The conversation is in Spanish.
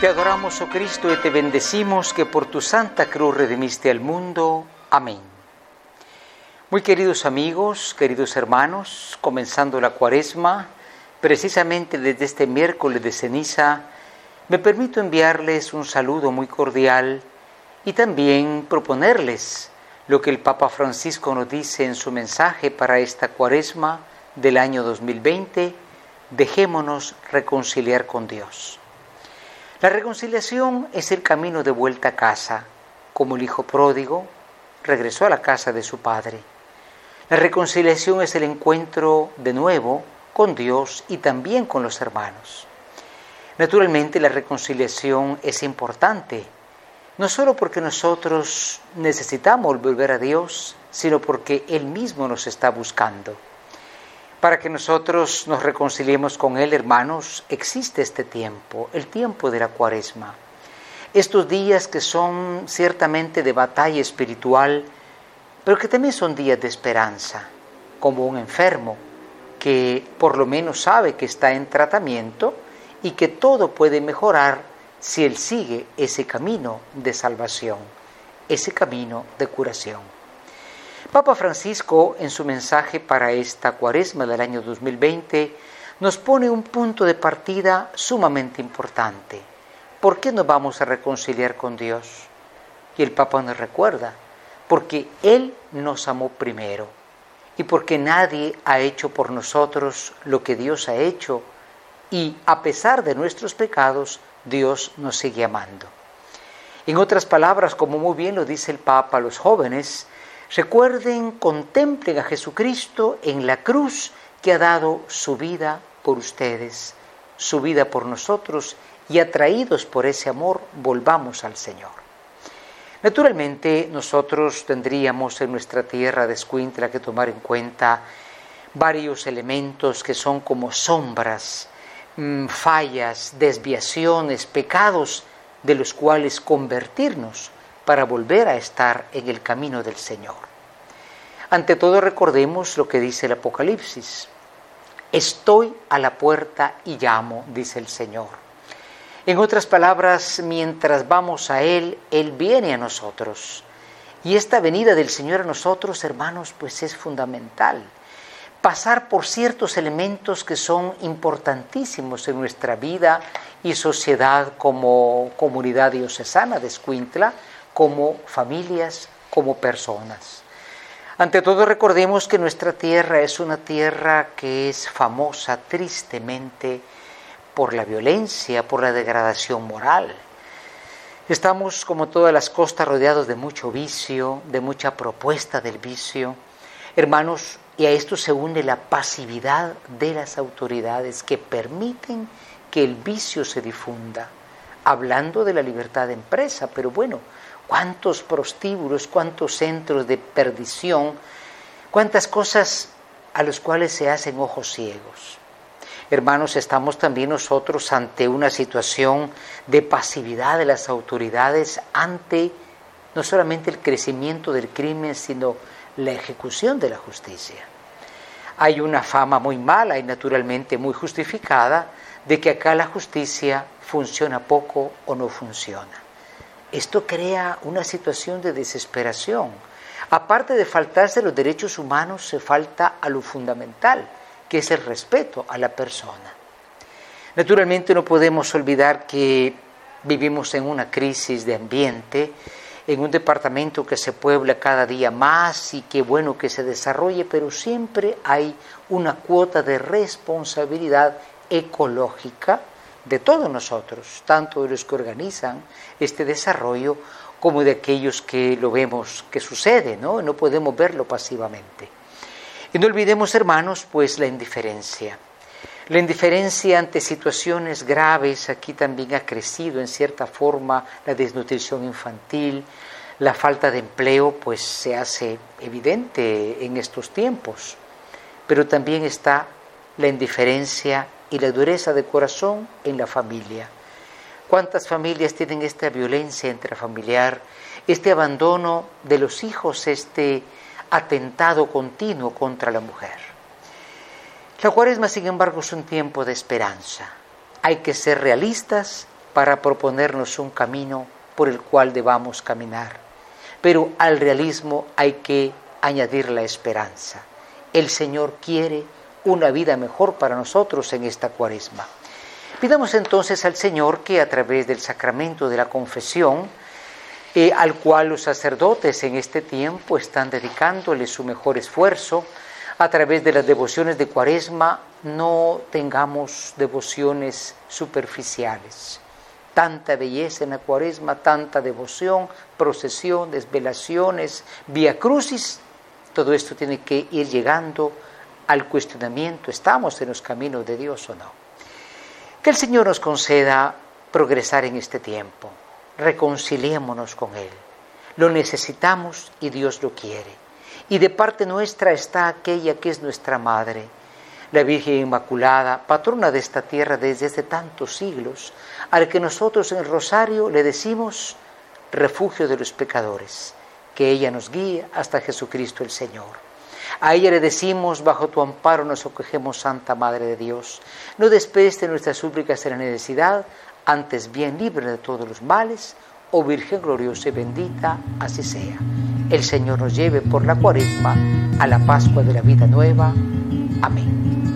Te adoramos, oh Cristo, y te bendecimos que por tu santa cruz redimiste al mundo. Amén. Muy queridos amigos, queridos hermanos, comenzando la cuaresma, precisamente desde este miércoles de ceniza, me permito enviarles un saludo muy cordial y también proponerles lo que el Papa Francisco nos dice en su mensaje para esta cuaresma del año 2020, dejémonos reconciliar con Dios. La reconciliación es el camino de vuelta a casa, como el hijo pródigo regresó a la casa de su padre. La reconciliación es el encuentro de nuevo con Dios y también con los hermanos. Naturalmente la reconciliación es importante, no solo porque nosotros necesitamos volver a Dios, sino porque Él mismo nos está buscando. Para que nosotros nos reconciliemos con Él, hermanos, existe este tiempo, el tiempo de la cuaresma. Estos días que son ciertamente de batalla espiritual, pero que también son días de esperanza, como un enfermo que por lo menos sabe que está en tratamiento y que todo puede mejorar si él sigue ese camino de salvación, ese camino de curación. Papa Francisco, en su mensaje para esta cuaresma del año 2020, nos pone un punto de partida sumamente importante. ¿Por qué nos vamos a reconciliar con Dios? Y el Papa nos recuerda, porque Él nos amó primero y porque nadie ha hecho por nosotros lo que Dios ha hecho y a pesar de nuestros pecados, Dios nos sigue amando. En otras palabras, como muy bien lo dice el Papa a los jóvenes, Recuerden, contemplen a Jesucristo en la cruz que ha dado su vida por ustedes, su vida por nosotros y atraídos por ese amor, volvamos al Señor. Naturalmente, nosotros tendríamos en nuestra tierra de Escuintla que tomar en cuenta varios elementos que son como sombras, mm, fallas, desviaciones, pecados de los cuales convertirnos para volver a estar en el camino del Señor. Ante todo recordemos lo que dice el Apocalipsis. Estoy a la puerta y llamo, dice el Señor. En otras palabras, mientras vamos a Él, Él viene a nosotros. Y esta venida del Señor a nosotros, hermanos, pues es fundamental. Pasar por ciertos elementos que son importantísimos en nuestra vida y sociedad como comunidad diocesana de Escuintla, como familias, como personas. Ante todo recordemos que nuestra tierra es una tierra que es famosa tristemente por la violencia, por la degradación moral. Estamos, como todas las costas, rodeados de mucho vicio, de mucha propuesta del vicio. Hermanos, y a esto se une la pasividad de las autoridades que permiten que el vicio se difunda, hablando de la libertad de empresa, pero bueno, cuántos prostíbulos, cuántos centros de perdición, cuántas cosas a los cuales se hacen ojos ciegos. Hermanos, estamos también nosotros ante una situación de pasividad de las autoridades ante no solamente el crecimiento del crimen, sino la ejecución de la justicia. Hay una fama muy mala y naturalmente muy justificada de que acá la justicia funciona poco o no funciona. Esto crea una situación de desesperación. Aparte de faltarse los derechos humanos, se falta a lo fundamental, que es el respeto a la persona. Naturalmente no podemos olvidar que vivimos en una crisis de ambiente, en un departamento que se puebla cada día más y que bueno que se desarrolle, pero siempre hay una cuota de responsabilidad ecológica de todos nosotros, tanto de los que organizan este desarrollo como de aquellos que lo vemos que sucede, ¿no? No podemos verlo pasivamente. Y no olvidemos, hermanos, pues la indiferencia. La indiferencia ante situaciones graves, aquí también ha crecido en cierta forma la desnutrición infantil, la falta de empleo, pues se hace evidente en estos tiempos, pero también está la indiferencia y la dureza de corazón en la familia. ¿Cuántas familias tienen esta violencia intrafamiliar, este abandono de los hijos, este atentado continuo contra la mujer? La cuaresma, sin embargo, es un tiempo de esperanza. Hay que ser realistas para proponernos un camino por el cual debamos caminar. Pero al realismo hay que añadir la esperanza. El Señor quiere una vida mejor para nosotros en esta cuaresma. Pidamos entonces al Señor que a través del sacramento de la confesión, eh, al cual los sacerdotes en este tiempo están dedicándole su mejor esfuerzo, a través de las devociones de cuaresma, no tengamos devociones superficiales. Tanta belleza en la cuaresma, tanta devoción, procesión, desvelaciones, vía crucis, todo esto tiene que ir llegando al cuestionamiento, ¿estamos en los caminos de Dios o no? Que el Señor nos conceda progresar en este tiempo, reconciliémonos con Él, lo necesitamos y Dios lo quiere. Y de parte nuestra está aquella que es nuestra Madre, la Virgen Inmaculada, patrona de esta tierra desde hace tantos siglos, al que nosotros en el rosario le decimos refugio de los pecadores, que ella nos guíe hasta Jesucristo el Señor. A ella le decimos, bajo tu amparo nos acogemos, Santa Madre de Dios. No despedes nuestras súplicas en la necesidad, antes bien libre de todos los males, oh Virgen gloriosa y bendita, así sea. El Señor nos lleve por la cuaresma a la Pascua de la vida nueva. Amén.